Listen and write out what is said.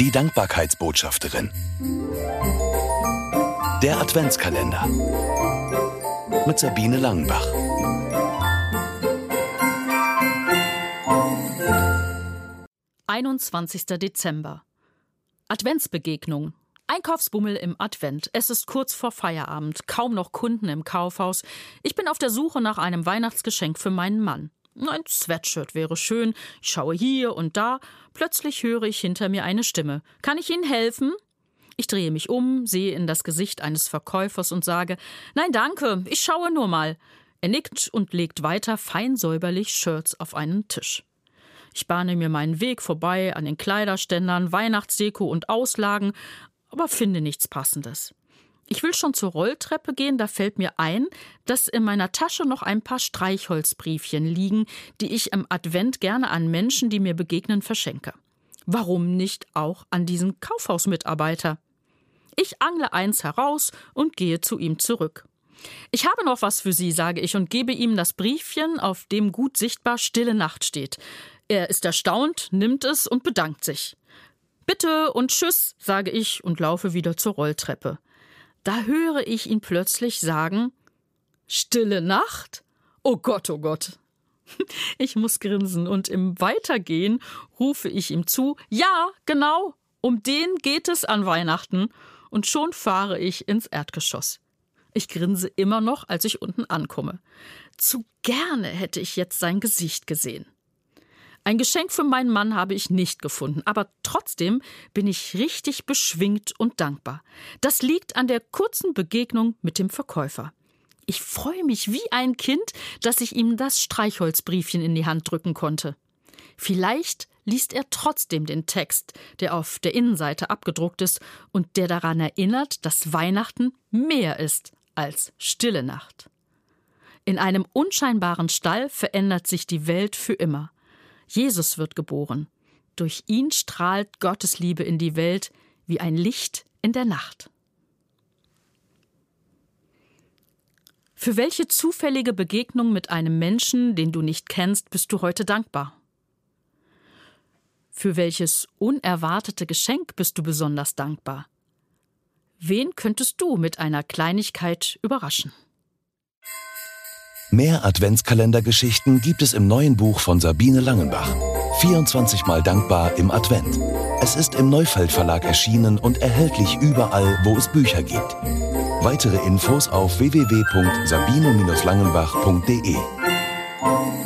Die Dankbarkeitsbotschafterin. Der Adventskalender. Mit Sabine Langenbach. Einundzwanzigster Dezember. Adventsbegegnung. Einkaufsbummel im Advent. Es ist kurz vor Feierabend, kaum noch Kunden im Kaufhaus. Ich bin auf der Suche nach einem Weihnachtsgeschenk für meinen Mann. Ein Sweatshirt wäre schön. Ich schaue hier und da. Plötzlich höre ich hinter mir eine Stimme. Kann ich Ihnen helfen? Ich drehe mich um, sehe in das Gesicht eines Verkäufers und sage: Nein, danke, ich schaue nur mal. Er nickt und legt weiter fein säuberlich Shirts auf einen Tisch. Ich bahne mir meinen Weg vorbei an den Kleiderständern, Weihnachtsdeko und Auslagen, aber finde nichts Passendes. Ich will schon zur Rolltreppe gehen, da fällt mir ein, dass in meiner Tasche noch ein paar Streichholzbriefchen liegen, die ich im Advent gerne an Menschen, die mir begegnen, verschenke. Warum nicht auch an diesen Kaufhausmitarbeiter? Ich angle eins heraus und gehe zu ihm zurück. Ich habe noch was für Sie, sage ich und gebe ihm das Briefchen, auf dem gut sichtbar Stille Nacht steht. Er ist erstaunt, nimmt es und bedankt sich. Bitte und tschüss, sage ich und laufe wieder zur Rolltreppe. Da höre ich ihn plötzlich sagen Stille Nacht? Oh Gott, oh Gott. Ich muss grinsen und im Weitergehen rufe ich ihm zu Ja, genau, um den geht es an Weihnachten, und schon fahre ich ins Erdgeschoss. Ich grinse immer noch, als ich unten ankomme. Zu gerne hätte ich jetzt sein Gesicht gesehen. Ein Geschenk für meinen Mann habe ich nicht gefunden, aber trotzdem bin ich richtig beschwingt und dankbar. Das liegt an der kurzen Begegnung mit dem Verkäufer. Ich freue mich wie ein Kind, dass ich ihm das Streichholzbriefchen in die Hand drücken konnte. Vielleicht liest er trotzdem den Text, der auf der Innenseite abgedruckt ist und der daran erinnert, dass Weihnachten mehr ist als stille Nacht. In einem unscheinbaren Stall verändert sich die Welt für immer. Jesus wird geboren. Durch ihn strahlt Gottes Liebe in die Welt wie ein Licht in der Nacht. Für welche zufällige Begegnung mit einem Menschen, den du nicht kennst, bist du heute dankbar? Für welches unerwartete Geschenk bist du besonders dankbar? Wen könntest du mit einer Kleinigkeit überraschen? Mehr Adventskalendergeschichten gibt es im neuen Buch von Sabine Langenbach. 24 Mal dankbar im Advent. Es ist im Neufeld Verlag erschienen und erhältlich überall, wo es Bücher gibt. Weitere Infos auf www.sabine-langenbach.de